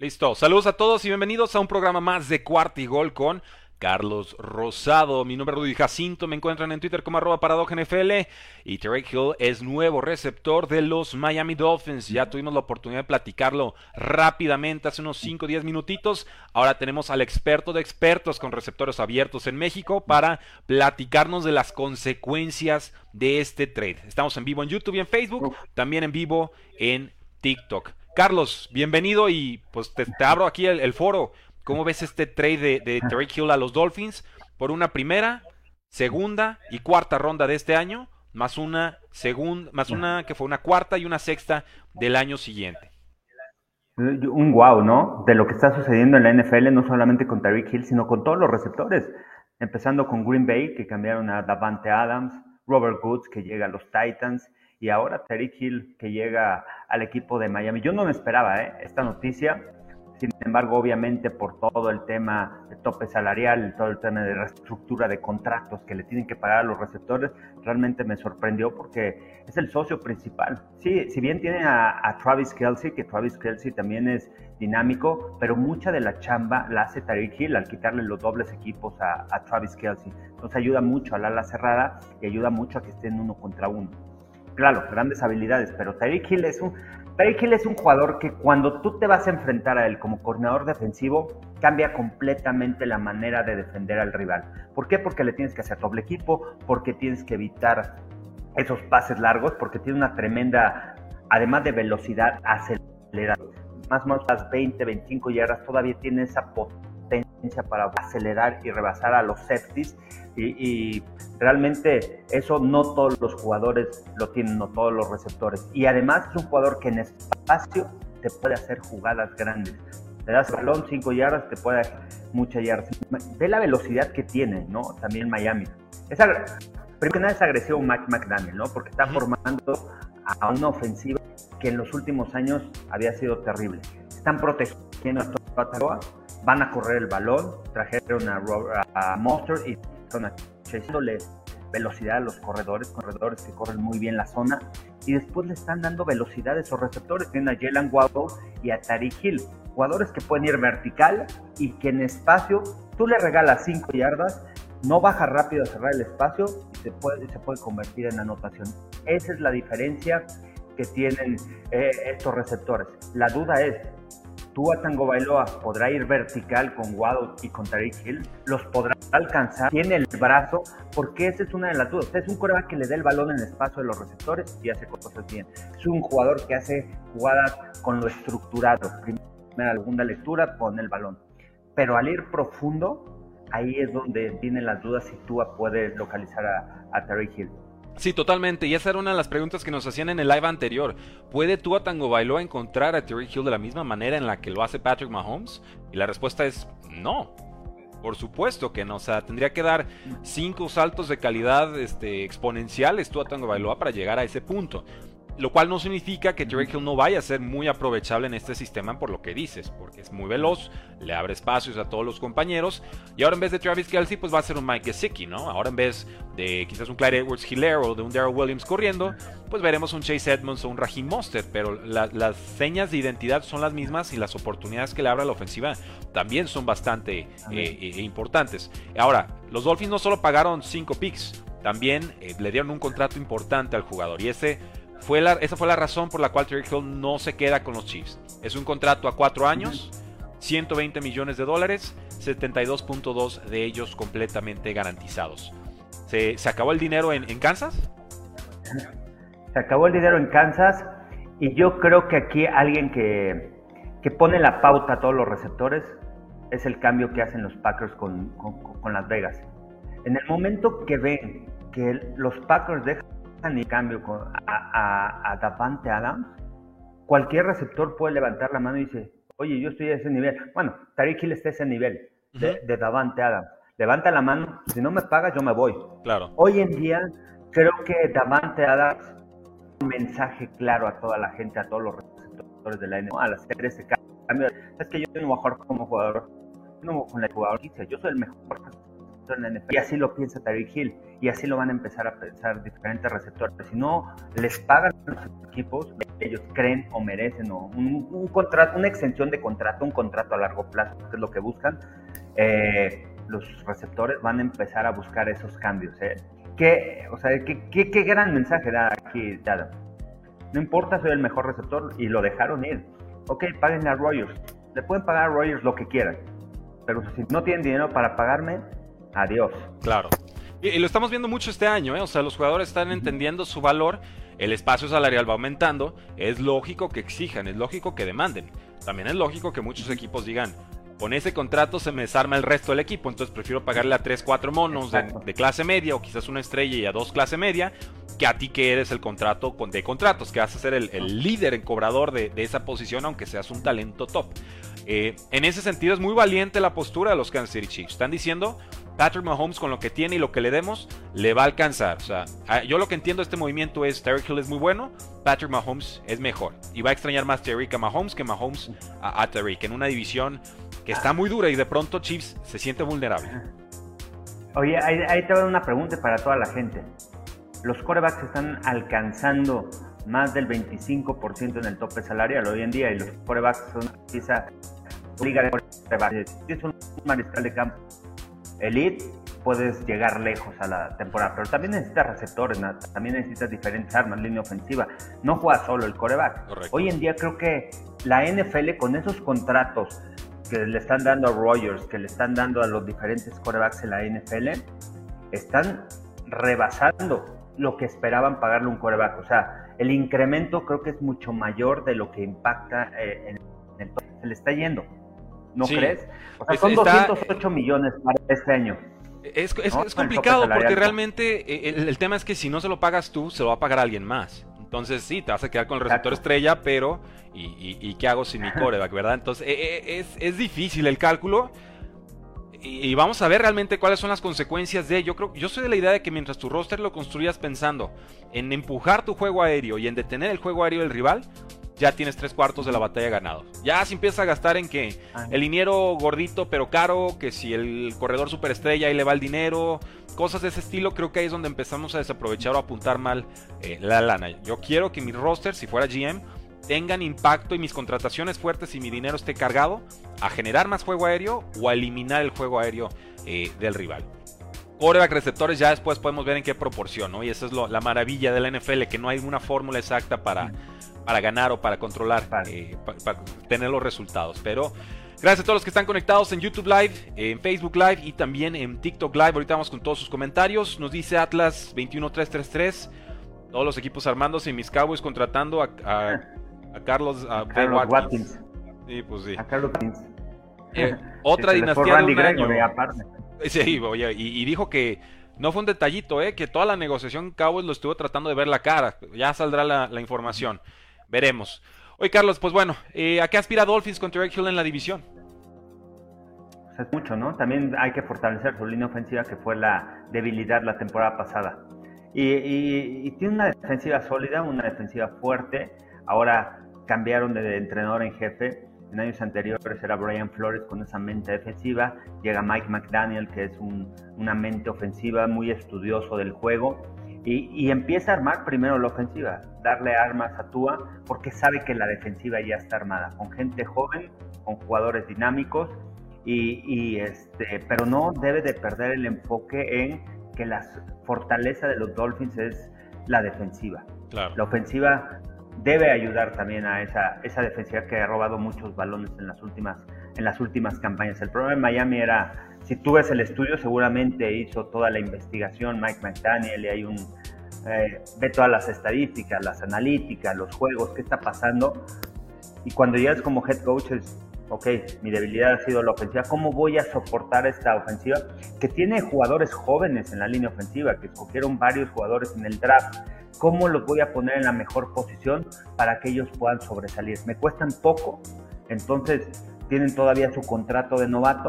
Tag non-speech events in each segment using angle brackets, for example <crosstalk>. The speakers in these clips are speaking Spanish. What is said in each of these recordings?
Listo. Saludos a todos y bienvenidos a un programa más de Cuarto y Gol con Carlos Rosado. Mi nombre es Rudy Jacinto. Me encuentran en Twitter como arroba NFL. Y Terry Hill es nuevo receptor de los Miami Dolphins. Ya tuvimos la oportunidad de platicarlo rápidamente hace unos 5 o 10 minutitos. Ahora tenemos al experto de expertos con receptores abiertos en México para platicarnos de las consecuencias de este trade. Estamos en vivo en YouTube y en Facebook. También en vivo en TikTok. Carlos, bienvenido y pues te, abro aquí el, foro. ¿Cómo ves este trade de, de Hill a los Dolphins por una primera, segunda y cuarta ronda de este año, más una segunda, más una que fue una cuarta y una sexta del año siguiente? Un wow, ¿no? De lo que está sucediendo en la NFL, no solamente con Tariq Hill, sino con todos los receptores. Empezando con Green Bay, que cambiaron a Davante Adams, Robert Woods, que llega a los Titans, y ahora Terry Hill que llega al equipo de Miami. Yo no me esperaba ¿eh? esta noticia, sin embargo, obviamente por todo el tema de tope salarial, todo el tema de reestructura de contratos que le tienen que pagar a los receptores, realmente me sorprendió porque es el socio principal. Sí, si bien tiene a, Travis Kelsey, que Travis Kelsey también es dinámico, pero mucha de la chamba la hace Tariq Hill al quitarle los dobles equipos a, a Travis Kelsey. Entonces ayuda mucho al ala cerrada y ayuda mucho a que estén uno contra uno claro, grandes habilidades, pero Tyreek Hill es un Hill es un jugador que cuando tú te vas a enfrentar a él como coordinador defensivo, cambia completamente la manera de defender al rival. ¿Por qué? Porque le tienes que hacer doble equipo, porque tienes que evitar esos pases largos, porque tiene una tremenda, además de velocidad, acelerada. Más o menos las 20, 25 yardas, todavía tiene esa potencia para acelerar y rebasar a los safeties y, realmente eso no todos los jugadores lo tienen, no todos los receptores. Y además es un jugador que en espacio te puede hacer jugadas grandes. Le das balón 5 yardas, te puede dar muchas yardas. Ve la velocidad que tiene, ¿no? También Miami. Esa, primero que nada es agresivo Mike McDaniel, ¿no? Porque está formando a una ofensiva que en los últimos años había sido terrible. Están protegiendo a toda van a correr el balón, trajeron a, a Monster y están echándole velocidad a los corredores, corredores que corren muy bien la zona, y después le están dando velocidad a esos receptores, tienen a Jalen Waddle y a Tariq Hill, jugadores que pueden ir vertical y que en espacio tú le regalas 5 yardas, no baja rápido a cerrar el espacio y se puede, se puede convertir en anotación. Esa es la diferencia que tienen eh, estos receptores. La duda es, Tua Tango Bailoa podrá ir vertical con Waddle y con Tariq Hill, los podrá alcanzar, tiene el brazo, porque esa es una de las dudas. Es un coreback que le da el balón en el espacio de los receptores y hace cosas bien. Es un jugador que hace jugadas con lo estructurado. Primera, segunda lectura, pone el balón. Pero al ir profundo, ahí es donde vienen las dudas si Tua puede localizar a, a Tariq Hill. Sí, totalmente. Y esa era una de las preguntas que nos hacían en el live anterior. ¿Puede Tua Tango Bailoa encontrar a Terry Hill de la misma manera en la que lo hace Patrick Mahomes? Y la respuesta es no. Por supuesto que no. O sea, tendría que dar cinco saltos de calidad este, exponenciales Tua Tango Bailoa para llegar a ese punto. Lo cual no significa que Drake Hill no vaya a ser muy aprovechable en este sistema por lo que dices, porque es muy veloz, le abre espacios a todos los compañeros. Y ahora en vez de Travis Kelsey, pues va a ser un Mike Gesicki, ¿no? Ahora en vez de quizás un Clyde Edwards Hilaire o de un Daryl Williams corriendo, pues veremos un Chase Edmonds o un Raheem Mostert. Pero las señas de identidad son las mismas y las oportunidades que le abre a la ofensiva también son bastante eh, eh, importantes. Ahora, los Dolphins no solo pagaron 5 picks, también eh, le dieron un contrato importante al jugador y ese fue la, esa fue la razón por la cual Terry Hill no se queda con los Chiefs. Es un contrato a cuatro años, 120 millones de dólares, 72.2 de ellos completamente garantizados. ¿Se, acabó el dinero en, Kansas? Se acabó el dinero en Kansas y yo creo que aquí alguien que, que pone la pauta a todos los receptores es el cambio que hacen los Packers con, con Las Vegas. En el momento que ven que los Packers dejan en cambio a, a, Davante Adams, cualquier receptor puede levantar la mano y dice, oye, yo estoy a ese nivel. Bueno, Tariq Hill está a ese nivel de, Davante Adams. Levanta la mano, si no me pagas, yo me voy. Claro. Hoy en día, creo que Davante Adams un mensaje claro a toda la gente, a todos los receptores de la NBA, al hacer ese cambio. Es que yo no voy a jugar como jugador, no con el jugador yo soy el mejor en la NFL. Y así lo piensa Tyreek Hill. Y así lo van a empezar a pensar diferentes receptores. Si no les pagan los equipos, ellos creen o merecen o un, contrato, una extensión de contrato, un contrato a largo plazo, que es lo que buscan, eh, los receptores van a empezar a buscar esos cambios. ¿eh? ¿Qué, o sea, ¿qué, qué, qué gran mensaje da aquí Adam. No importa, soy el mejor receptor y lo dejaron ir. Ok, paguen a Rogers. Le pueden pagar a Rogers lo que quieran. Pero si no tienen dinero para pagarme, adiós. Claro. Y, lo estamos viendo mucho este año, ¿eh? O sea, los jugadores están entendiendo su valor, el espacio salarial va aumentando, es lógico que exijan, es lógico que demanden. También es lógico que muchos equipos digan, con ese contrato se me desarma el resto del equipo, entonces prefiero pagarle a 3, 4 monos de, clase media o quizás una estrella y a dos clase media que a ti que eres el contrato de contratos, que vas a ser el, líder en cobrador de, esa posición, aunque seas un talento top. Eh, en ese sentido es muy valiente la postura de los Kansas City Chiefs. Están diciendo, Patrick Mahomes con lo que tiene y lo que le demos, le va a alcanzar. O sea, yo lo que entiendo de este movimiento es, Terry Hill es muy bueno, Patrick Mahomes es mejor. Y va a extrañar más Terry a Mahomes que Mahomes a, a Terry, en una división que está muy dura y de pronto Chiefs se siente vulnerable. Oye, ahí, ahí te voy a dar una pregunta para toda la gente los corebacks están alcanzando más del 25% en el tope salarial hoy en día y los corebacks son quizá liga de corebacks. Si es un mariscal de campo elite, puedes llegar lejos a la temporada, pero también necesitas receptores, también necesitas diferentes armas, línea ofensiva. No juega solo el coreback. Hoy en día creo que la NFL con esos contratos que le están dando a Rogers, que le están dando a los diferentes corebacks en la NFL, están rebasando lo que esperaban pagarle un coreback. O sea, el incremento creo que es mucho mayor de lo que impacta eh, en el Se le está yendo. ¿No crees? O sea, son 208 millones para este año. Es, complicado porque realmente eh, el, tema es que si no se lo pagas tú, se lo va a pagar alguien más. Entonces sí, te vas a quedar con el receptor estrella, pero ¿y, qué hago sin mi coreback, verdad? Entonces eh, es, es difícil el cálculo y, vamos a ver realmente cuáles son las consecuencias de. Yo creo, yo soy de la idea de que mientras tu roster lo construyas pensando en empujar tu juego aéreo y en detener el juego aéreo del rival, ya tienes tres cuartos de la batalla ganado. Ya si empiezas a gastar en que el liniero gordito pero caro, que si el corredor superestrella ahí le va el dinero, cosas de ese estilo, creo que ahí es donde empezamos a desaprovechar o apuntar mal eh, la lana. Yo quiero que mi roster, si fuera GM, tengan impacto y mis contrataciones fuertes y mi dinero esté cargado a generar más juego aéreo o a eliminar el juego aéreo eh, del rival. Coreback receptores ya después podemos ver en qué proporción, ¿no? Y esa es la maravilla de la NFL, que no hay una fórmula exacta para, para ganar o para controlar, eh, para, tener los resultados. Pero gracias a todos los que están conectados en YouTube Live, en Facebook Live y también en TikTok Live. Ahorita vamos con todos sus comentarios. Nos dice Atlas 21333, todos los equipos armándose y mis Cowboys contratando a a Carlos, a Carlos Watkins. Sí, pues sí. A Carlos Watkins. Eh, <laughs> otra dinastía de un año. Sí, oye, y, dijo que no fue un detallito, ¿eh? que toda la negociación Cowboys lo estuvo tratando de ver la cara. Ya saldrá la, información. Veremos. Oye, Carlos, pues bueno, eh, ¿a qué aspira Dolphins con Derek Hill en la división? Pues es mucho, ¿no? También hay que fortalecer su línea ofensiva, que fue la debilidad la temporada pasada. y tiene una defensiva sólida, una defensiva fuerte. Ahora cambiaron de entrenador en jefe. En años anteriores era Brian Flores con esa mente defensiva. Llega Mike McDaniel, que es una mente ofensiva muy estudioso del juego. Y, empieza a armar primero la ofensiva, darle armas a Tua, porque sabe que la defensiva ya está armada, con gente joven, con jugadores dinámicos, y, este, pero no debe de perder el enfoque en que la fortaleza de los Dolphins es la defensiva. La ofensiva debe ayudar también a esa, esa defensiva que ha robado muchos balones en las últimas, en las últimas campañas. El problema de Miami era, si tú ves el estudio, seguramente hizo toda la investigación Mike McDaniel y hay un, eh, ve todas las estadísticas, las analíticas, los juegos, qué está pasando. Y cuando llegas como head coach es, ok, mi debilidad ha sido la ofensiva, ¿cómo voy a soportar esta ofensiva? Que tiene jugadores jóvenes en la línea ofensiva, que escogieron varios jugadores en el draft ¿Cómo los voy a poner en la mejor posición para que ellos puedan sobresalir? Me cuestan poco, entonces tienen todavía su contrato de novato.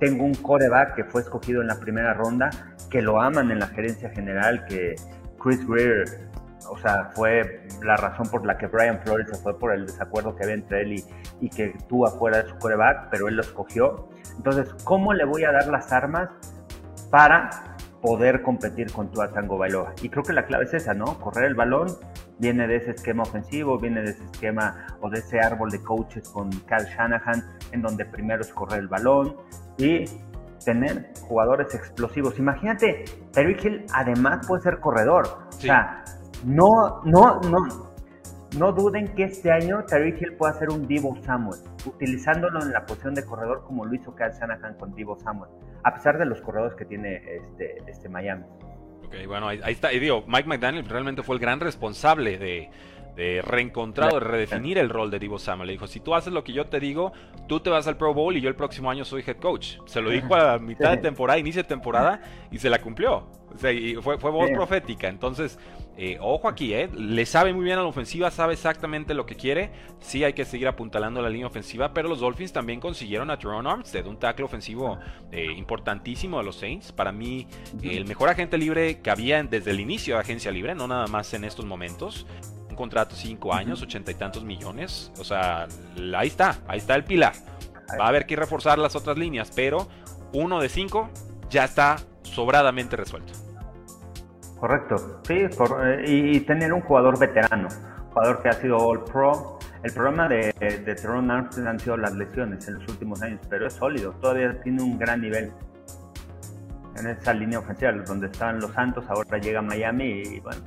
Tengo un coreback que fue escogido en la primera ronda, que lo aman en la gerencia general, que Chris Greer, o sea, fue la razón por la que Brian Flores se fue por el desacuerdo que había entre él y, que tú afuera de su coreback, pero él lo escogió. Entonces, ¿cómo le voy a dar las armas para poder competir con Tua Tango Bailoa. Y creo que la clave es esa, ¿no? Correr el balón, viene de ese esquema ofensivo, viene de ese esquema o de ese árbol de coaches con Cal Shanahan, en donde primero es correr el balón y tener jugadores explosivos. Imagínate, Terry Hill además puede ser corredor. O sea, no, no, no, no duden que este año Terry Hill pueda ser un Divo Samuel, utilizándolo en la posición de corredor como lo hizo Cal Shanahan con Divo Samuel, a pesar de los corredores que tiene este, este Miami. Ok, bueno, ahí, está. Y digo, Mike McDaniel realmente fue el gran responsable de, de reencontrar de redefinir el rol de Divo Samuel. Le dijo, si tú haces lo que yo te digo, tú te vas al Pro Bowl y yo el próximo año soy head coach. Se lo dijo a mitad de temporada, inicio de temporada, y se la cumplió. O sea, y fue, fue voz profética. Entonces, eh, ojo aquí, ¿eh? Le sabe muy bien a la ofensiva, sabe exactamente lo que quiere. Sí hay que seguir apuntalando la línea ofensiva, pero los Dolphins también consiguieron a Teron Armstead, un tackle ofensivo eh, importantísimo de los Saints. Para mí, el mejor agente libre que había desde el inicio de agencia libre, no nada más en estos momentos contrato cinco años, ochenta y tantos millones. O sea, ahí está, ahí está el pilar. Va a haber que reforzar las otras líneas, pero uno de cinco ya está sobradamente resuelto. Correcto, sí, y, tener un jugador veterano, jugador que ha sido All Pro. El problema de, de Teron Armstead han sido las lesiones en los últimos años, pero es sólido, todavía tiene un gran nivel en esa línea ofensiva, donde estaban los Santos, ahora llega Miami y bueno,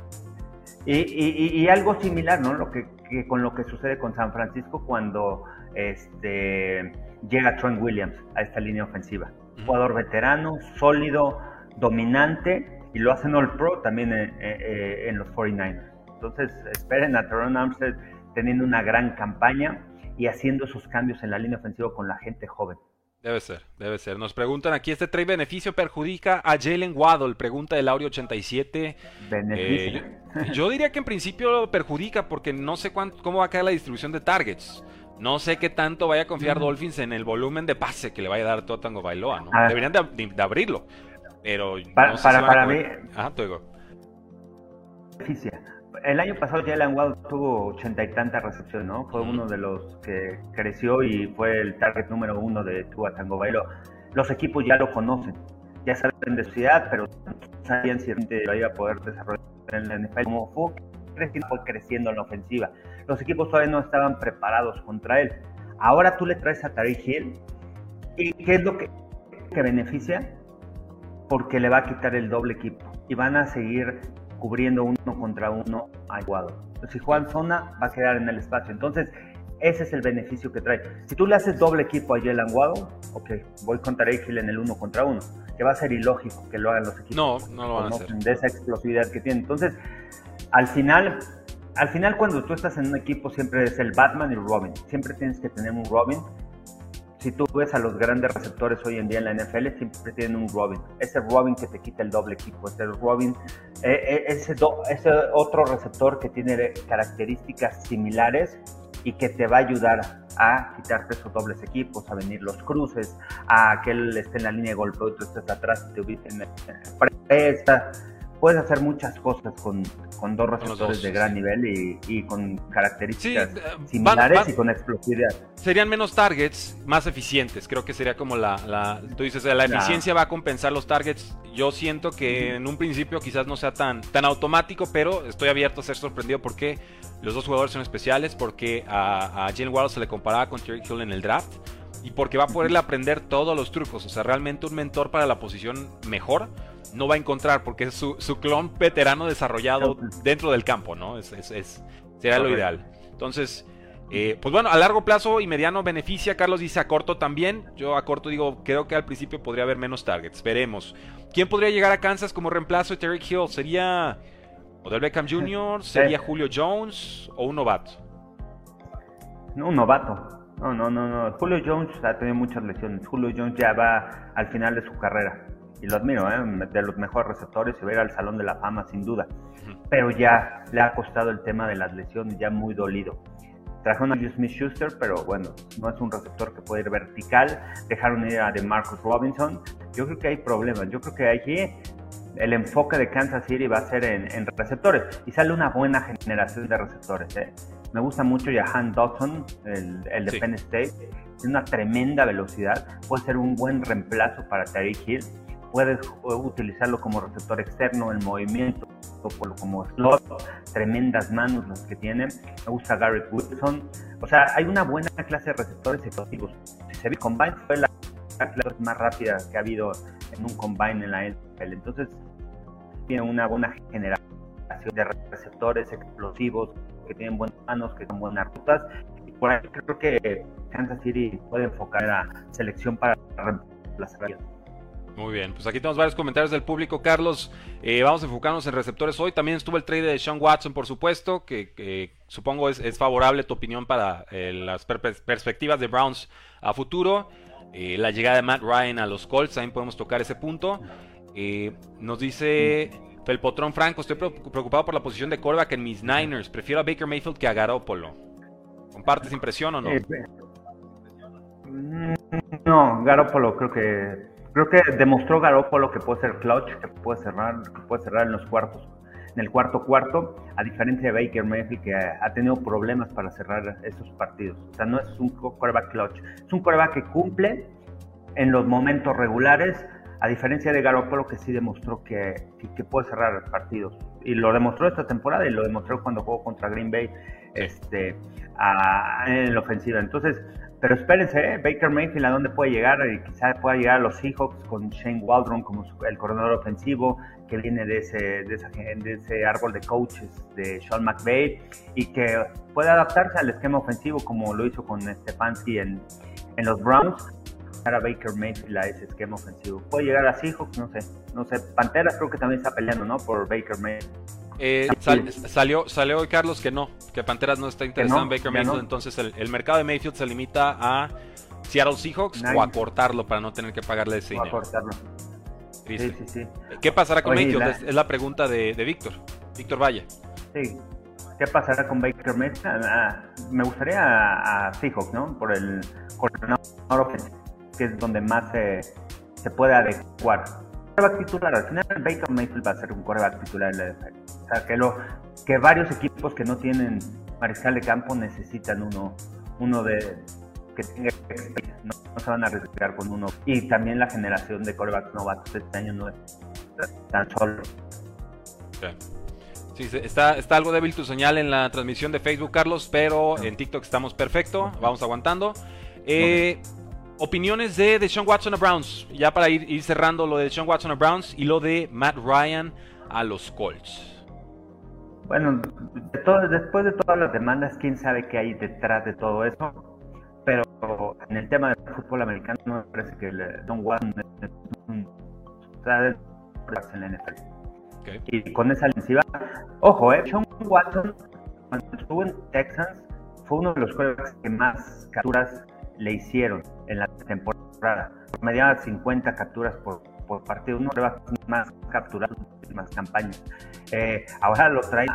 y, algo similar, ¿no? Lo que, con lo que sucede con San Francisco cuando este, llega Trent Williams a esta línea ofensiva. Jugador veterano, sólido, dominante, y lo hacen All Pro también en, los 49ers. Entonces, esperen a Teron Armstead teniendo una gran campaña y haciendo esos cambios en la línea ofensiva con la gente joven. Debe ser, debe ser. Nos preguntan aquí, ¿este trade beneficio perjudica a Jalen Waddle? Pregunta del Audio 87. Beneficio. Eh, yo, diría que en principio perjudica porque no sé cómo va a caer la distribución de targets. No sé qué tanto vaya a confiar Dolphins en el volumen de pase que le vaya a dar Totango Bailoa, ¿no? Deberían de, abrirlo. Pero para, para, mí... Ajá, te digo. Beneficia el año pasado Jalen Waddle tuvo ochenta y tantas recepciones, ¿no? Fue uno de los que creció y fue el target número uno de Tua Tango Bailo. Los equipos ya lo conocen, ya saben de su ciudad, pero no sabían si lo iba a poder desarrollar en la NFL. Como fue creciendo, fue creciendo en la ofensiva. Los equipos todavía no estaban preparados contra él. Ahora tú le traes a Tariq Hill y ¿qué es lo que, que beneficia? Porque le va a quitar el doble equipo y van a seguir cubriendo uno contra uno a Iguado. Si Juan zona, va a quedar en el espacio. Entonces, ese es el beneficio que trae. Si tú le haces doble equipo a Jalen Waddle, ok, voy contra Hill en el uno contra uno, que va a ser ilógico que lo hagan los equipos. No, no lo van a hacer. De esa explosividad que tiene. Entonces, al final, al final cuando tú estás en un equipo siempre es el Batman y el Robin. Siempre tienes que tener un Robin si tú ves a los grandes receptores hoy en día en la NFL, siempre tienen un Robin. Ese Robin que te quita el doble equipo, ese Robin, eh, eh, ese, otro receptor que tiene características similares y que te va a ayudar a quitarte esos dobles equipos, a venir los cruces, a que él esté en la línea de golpe, otro estés atrás y te ubiquen en presta puedes hacer muchas cosas con, con dos receptores de gran nivel y, con características eh, similares y con explosividad. Serían menos targets, más eficientes. Creo que sería como la. la tú dices, la eficiencia va a compensar los targets. Yo siento que en un principio quizás no sea tan, tan automático, pero estoy abierto a ser sorprendido porque los dos jugadores son especiales, porque a, a Jalen Waddle se le comparaba con Terry Hill en el draft y porque va a poderle aprender todos los trucos. O sea, realmente un mentor para la posición mejor no va a encontrar porque es su, clon veterano desarrollado dentro del campo, ¿no? Es, es, sería lo ideal. Entonces, eh, pues bueno, a largo plazo y mediano beneficia. Carlos dice a corto también. Yo a corto digo, creo que al principio podría haber menos targets. Veremos. ¿Quién podría llegar a Kansas como reemplazo de Terry Hill? ¿Sería Odell Beckham Jr.? ¿Sería Julio Jones o un novato? No, un novato. No, no, no, no. Julio Jones ha tenido muchas lesiones. Julio Jones ya va al final de su carrera y lo admiro, ¿eh? de los mejores receptores y va a ir al Salón de la Fama sin duda. Pero ya le ha costado el tema de las lesiones, ya muy dolido. Trajeron a Smith Schuster, pero bueno, no es un receptor que puede ir vertical. Dejaron ir a de Marcus Robinson. Yo creo que hay problemas. Yo creo que allí el enfoque de Kansas City va a ser en, receptores y sale una buena generación de receptores. ¿eh? Me gusta mucho Jahan Dodson, el, el de Penn State. Tiene una tremenda velocidad. Puede ser un buen reemplazo para Terry Hill puedes utilizarlo como receptor externo, en movimiento, como slot, tremendas manos las que tiene. Me gusta Garrett Wilson. O sea, hay una buena clase de receptores explosivos. Si se ve combine, fue la clase más rápida que ha habido en un combine en la NFL. Entonces, tiene una buena generación de receptores explosivos que tienen buenas manos, que son buenas rutas. Y por ahí creo que Kansas City puede enfocar la selección para reemplazar muy bien, pues aquí tenemos varios comentarios del público. Carlos, eh, vamos a enfocarnos en receptores hoy. También estuvo el trade de Sean Watson, por supuesto, que, supongo es, favorable tu opinión para eh, las perspectivas de Browns a futuro. Eh, la llegada de Matt Ryan a los Colts, también podemos tocar ese punto. nos dice Felpotrón Franco, estoy preocupado por la posición de quarterback en mis Niners. Prefiero a Baker Mayfield que a Garoppolo. ¿Compartes impresión o no? Mm, no, Garoppolo creo que Creo que demostró Garoppolo que puede ser clutch, que puede cerrar, que puede cerrar en los cuartos, en el cuarto cuarto, a diferencia de Baker Mayfield que ha tenido problemas para cerrar esos partidos. O sea, no es un quarterback clutch, es un quarterback que cumple en los momentos regulares, a diferencia de Garoppolo que sí demostró que, puede cerrar partidos. Y lo demostró esta temporada y lo demostró cuando jugó contra Green Bay este, en la ofensiva. Entonces, pero espérense, ¿eh? Baker Mayfield a dónde puede llegar quizás pueda llegar a los Seahawks con Shane Waldron como el coordinador ofensivo que viene de ese, de, de ese árbol de coaches de Sean McVay y que puede adaptarse al esquema ofensivo como lo hizo con Stefanski en, en los Browns a Baker Mayfield a ese esquema ofensivo. Puede llegar a Seahawks, no sé, no sé. Panteras creo que también está peleando, ¿no? Por Baker Mayfield. Eh, salió, salió hoy Carlos que no, que Panteras no está interesado en Baker Mayfield, entonces el, mercado de Mayfield se limita a Seattle Seahawks o a cortarlo para no tener que pagarle ese dinero. Sí, sí, sí. ¿Qué pasará con Mayfield? Es la pregunta de, Víctor, Víctor Valle. Sí, ¿qué pasará con Baker Mayfield? Ah, me gustaría a, Seahawks, ¿no? Por el coordinador que es donde más se, se puede adecuar coreback titular. Al final, Baker Mayfield va a ser un coreback titular en la NFL. O sea, que, lo, que varios equipos que no tienen mariscal de campo necesitan uno, uno de que tenga no, no, se van a arriesgar con uno. Y también la generación de corebacks novatos este año no es tan solo. Sí, está, está algo débil tu señal en la transmisión de Facebook, Carlos, pero en TikTok estamos perfecto, vamos aguantando. Eh, opiniones de, de Sean Watson a Browns. Ya para ir, cerrando lo de Sean Watson a Browns y lo de Matt Ryan a los Colts. Bueno, después de todas las demandas, quién sabe qué hay detrás de todo eso. Pero en el tema del fútbol americano, me parece que Sean Watson es un. en la NFL. Y con esa ofensiva, ojo, eh, Sean Watson, cuando estuvo en Texans, fue uno de los jugadores que más capturas le hicieron en la temporada. Mediaba 50 capturas por, por partido, uno de más capturados en las últimas campañas. Eh, ahora lo trae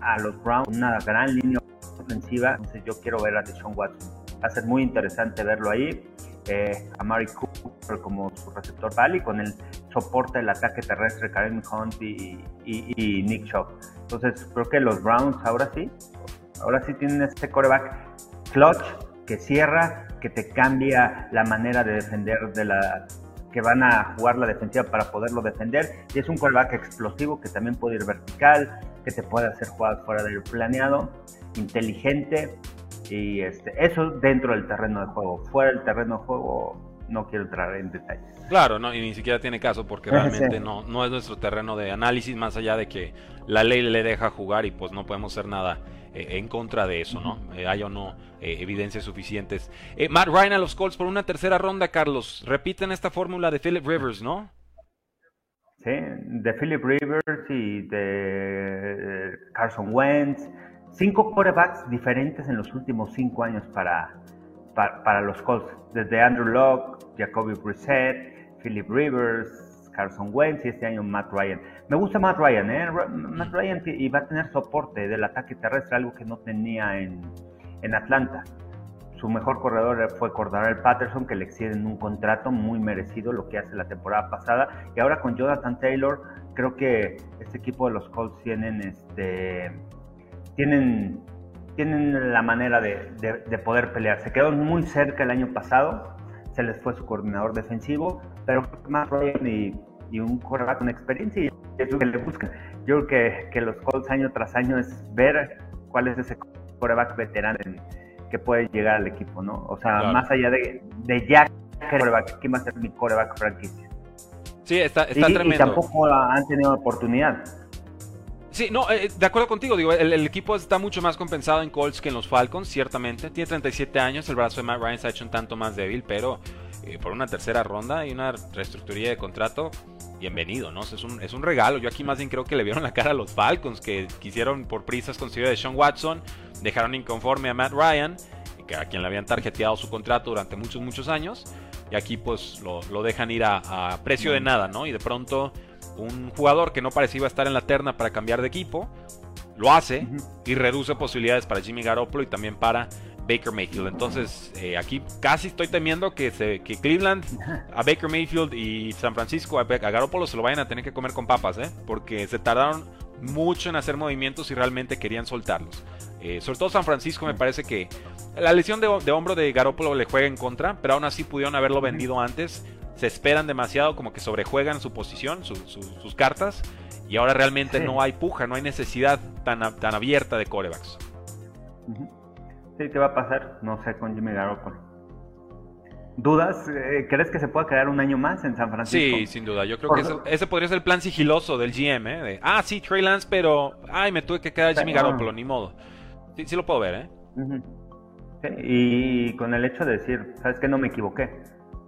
a, los Browns, una gran línea ofensiva, entonces yo quiero ver a Deshaun Watson. Va a ser muy interesante verlo ahí. Eh, a Mari Cooper como su receptor y con el soporte del ataque terrestre Karen Hunt y, y, Nick Chubb. Entonces creo que los Browns ahora sí, ahora sí tienen este coreback clutch que cierra, que te cambia la manera de defender de la que van a jugar la defensiva para poderlo defender. Y es un quarterback explosivo que también puede ir vertical, que te puede hacer jugar fuera del planeado, inteligente. Y este, eso dentro del terreno de juego. Fuera del terreno de juego no quiero entrar en detalles. Claro, no, y ni siquiera tiene caso porque <laughs> realmente no, no es nuestro terreno de análisis, más allá de que la ley le deja jugar y pues no podemos hacer nada en contra de eso, ¿no? Eh, hay o no eh, evidencias suficientes. Matt Ryan a los Colts por una tercera ronda, Carlos. Repiten esta fórmula de Philip Rivers, ¿no? Sí, de Philip Rivers y de Carson Wentz. Cinco quarterbacks diferentes en los últimos cinco años para, para, los Colts. Desde Andrew Locke, Jacoby Brissett, Philip Rivers, Carson Wentz y este año Matt Ryan. Me gusta Matt Ryan, ¿eh? Matt Ryan y va a tener soporte del ataque terrestre, algo que no tenía en, Atlanta. Su mejor corredor fue el Patterson, que le extienden un contrato muy merecido, lo que hace la temporada pasada. Y ahora con Jonathan Taylor, creo que este equipo de los Colts tienen, este, tienen, tienen la manera de, de poder pelear. Se quedó muy cerca el año pasado, se les fue su coordinador defensivo, pero Matt Ryan y y un quarterback con experiencia y es lo que le buscan. Yo creo que, que los Colts año tras año es ver cuál es ese quarterback veterano que puede llegar al equipo, ¿no? O sea, más allá de, de ya quarterback, ¿quién va a ser mi quarterback franquicia? Sí, está, está tremendo. Y tampoco han tenido oportunidad. Sí, no, eh, de acuerdo contigo, digo, el, equipo está mucho más compensado en Colts que en los Falcons, ciertamente. Tiene 37 años, el brazo de Matt Ryan se ha hecho un tanto más débil, pero eh, por una tercera ronda y una reestructuría de contrato, bienvenido, ¿no? Es un, es un regalo. Yo aquí más bien creo que le vieron la cara a los Falcons, que quisieron por prisas conseguir de Sean Watson, dejaron inconforme a Matt Ryan, a quien le habían tarjeteado su contrato durante muchos, muchos años, y aquí pues lo, dejan ir a, a precio de nada, ¿no? Y de pronto un jugador que no parecía iba a estar en la terna para cambiar de equipo, lo hace y reduce posibilidades para Jimmy Garoppolo y también para Baker Mayfield. Entonces, eh, aquí casi estoy temiendo que, se, que Cleveland, a Baker Mayfield y San Francisco, a, Garoppolo se lo vayan a tener que comer con papas, ¿eh? porque se tardaron mucho en hacer movimientos y realmente querían soltarlos. Eh, sobre todo San Francisco me parece que la lesión de, de, hombro de Garoppolo le juega en contra, pero aún así pudieron haberlo vendido antes se esperan demasiado, como que sobrejuegan su posición, sus cartas, y ahora realmente no hay puja, no hay necesidad tan, tan abierta de corebacks. Sí, ¿qué va a pasar? No sé con Jimmy Garoppolo. ¿Dudas? Eh, ¿Crees que se pueda quedar un año más en San Francisco? Sí, sin duda. Yo creo que ese, podría ser el plan sigiloso del GM, ¿eh? ah, sí, Trey Lance, pero... Ay, me tuve que quedar Jimmy Garoppolo, ni modo. Sí, sí lo puedo ver, ¿eh? y con el hecho de decir, ¿sabes qué? No me equivoqué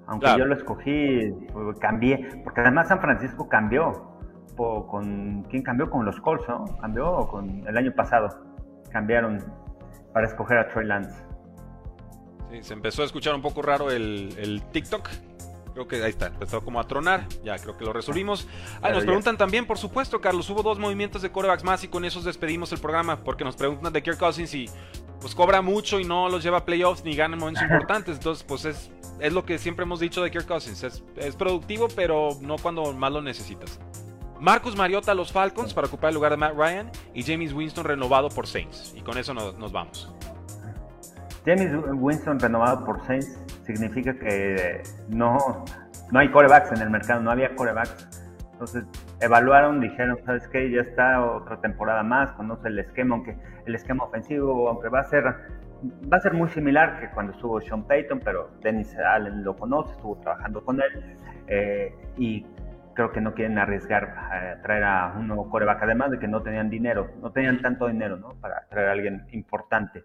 aunque yo lo escogí, cambié, porque además San Francisco cambió. Con, ¿Quién cambió? Con los Colts, ¿no? Cambió con el año pasado. Cambiaron para escoger a Troy Lance. Sí, se empezó a escuchar un poco raro el, TikTok. Creo que ahí está, empezó como a tronar. Ya, creo que lo resolvimos. Ah, nos preguntan también, por supuesto, Carlos, hubo dos movimientos de corebacks más y con esos despedimos el programa porque nos preguntan de Kirk Cousins y pues cobra mucho y no los lleva a playoffs ni gana en momentos <laughs> importantes. Entonces, pues es, es lo que siempre hemos dicho de Kirk Cousins. Es, productivo, pero no cuando más lo necesitas. Marcus Mariota a los Falcons para ocupar el lugar de Matt Ryan y James Winston renovado por Saints. Y con eso nos, vamos. James Winston renovado por Saints significa que no, no hay corebacks en el mercado, no había corebacks. Entonces evaluaron, dijeron, ¿sabes qué? Ya está otra temporada más, conoce el esquema, aunque el esquema ofensivo, aunque va a ser va a ser muy similar que cuando estuvo Sean Payton, pero Dennis Allen lo conoce, estuvo trabajando con él eh, y creo que no quieren arriesgar a traer a un nuevo coreback, además de que no tenían dinero, no tenían tanto dinero ¿no? para traer a alguien importante.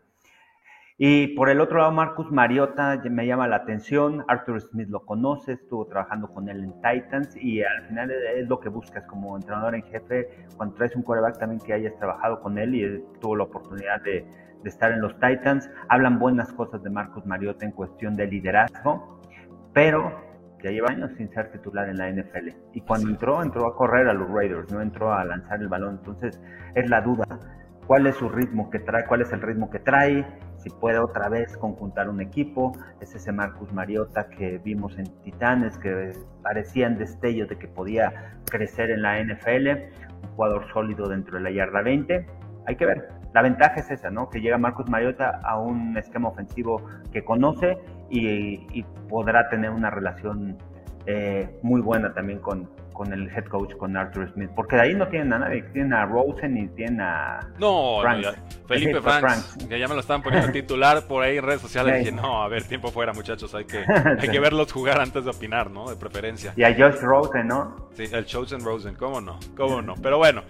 Y por el otro lado, Marcus Mariota me llama la atención. Arthur Smith lo conoce, estuvo trabajando con él en Titans y al final es lo que buscas como entrenador en jefe. Cuando traes un quarterback también que hayas trabajado con él y tuvo la oportunidad de, estar en los Titans. Hablan buenas cosas de Marcus Mariota en cuestión de liderazgo, pero ya lleva años sin ser titular en la NFL. Y cuando entró, entró a correr a los Raiders, no entró a lanzar el balón. Entonces es la duda. ¿Cuál es su ritmo que trae? ¿Cuál es el ritmo que trae? si puede otra vez conjuntar un equipo. Es ese Marcus Mariota que vimos en Titanes, que parecían destellos de que podía crecer en la NFL, un jugador sólido dentro de la yarda 20. Hay que ver. La ventaja es esa, ¿no? Que llega Marcus Mariota a un esquema ofensivo que conoce y, podrá tener una relación eh, muy buena también con, con el head coach, con Arthur Smith, porque de ahí no tienen a nadie, tienen a Rosen y tienen a no, Felipe Franks, que ya me lo estaban poniendo <laughs> titular por ahí en redes sociales, y dije, no, a ver, tiempo fuera muchachos, hay que, <laughs> hay que verlos jugar antes de opinar, ¿no? De preferencia. Y a Josh Rosen, ¿no? Sí, el Chosen Rosen, cómo no, cómo no, pero bueno.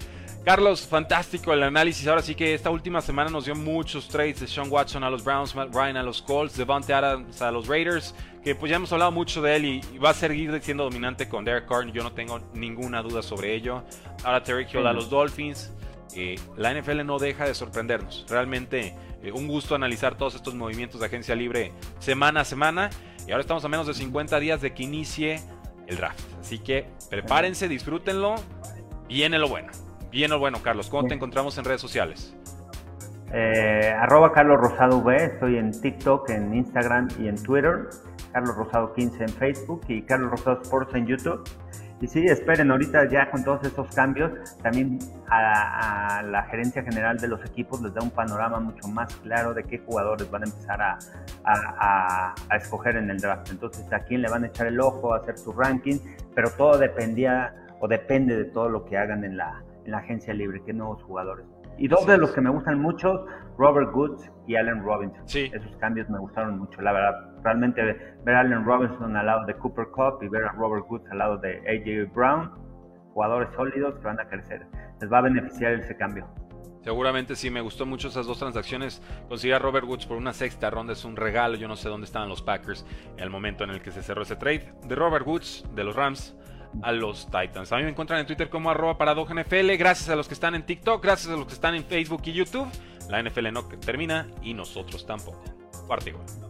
Carlos, fantástico el análisis. Ahora sí que esta última semana nos dio muchos trades de Sean Watson a los Browns, Matt Ryan a los Colts, Devante Adams a los Raiders, que pues ya hemos hablado mucho de él y, va a seguir siendo dominante con Derek Carr, yo no tengo ninguna duda sobre ello. Ahora Terry Hill a los Dolphins. Eh, la NFL no deja de sorprendernos. Realmente eh, un gusto analizar todos estos movimientos de agencia libre semana a semana. Y ahora estamos a menos de 50 días de que inicie el draft. Así que prepárense, disfrútenlo. Viene lo bueno. Bien o bueno, Carlos, ¿cómo te encontramos en redes sociales? Eh, arroba Carlos Rosado V, estoy en TikTok, en Instagram y en Twitter. Carlos Rosado 15 en Facebook y Carlos Rosado Sports en YouTube. Y sí, esperen, ahorita ya con todos estos cambios, también a, la gerencia general de los equipos les da un panorama mucho más claro de qué jugadores van a empezar a, a, escoger en el draft. Entonces, a quién le van a echar el ojo, a hacer su ranking, pero todo dependía o depende de todo lo que hagan en la, en la agencia libre, qué nuevos jugadores. Y dos de los que me gustan mucho, Robert Woods y Allen Robinson. Sí. Esos cambios me gustaron mucho, la verdad. Realmente ver a Allen Robinson al lado de Cooper Cup y ver a Robert Woods al lado de AJ Brown, jugadores sólidos que van a crecer. Les va a beneficiar ese cambio. Seguramente sí, me gustó mucho esas dos transacciones. Conseguir a Robert Woods por una sexta ronda es un regalo. Yo no sé dónde estaban los Packers en el momento en el que se cerró ese trade. De Robert Woods, de los Rams, a los Titans. A mí me encuentran en Twitter como arroba NFL. Gracias a los que están en TikTok, gracias a los que están en Facebook y YouTube. La NFL no termina y nosotros tampoco. Cuarto